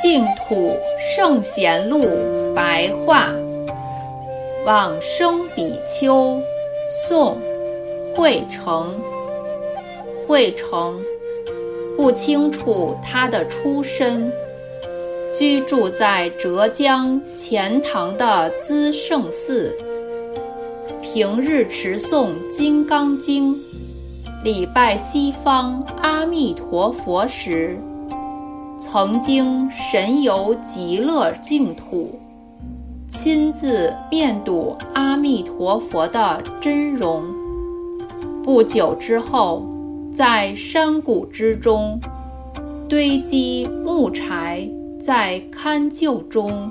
净土圣贤录白话，往生比丘，宋，惠成。惠成不清楚他的出身，居住在浙江钱塘的资圣寺，平日持诵《金刚经》，礼拜西方阿弥陀佛时。曾经神游极乐净土，亲自面睹阿弥陀佛的真容。不久之后，在山谷之中堆积木柴，在堪臼中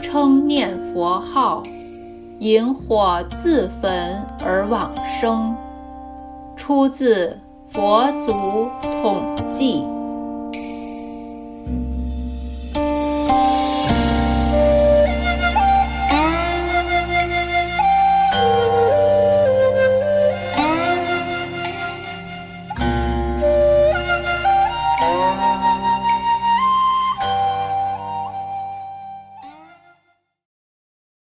称念佛号，引火自焚而往生。出自《佛祖统记》。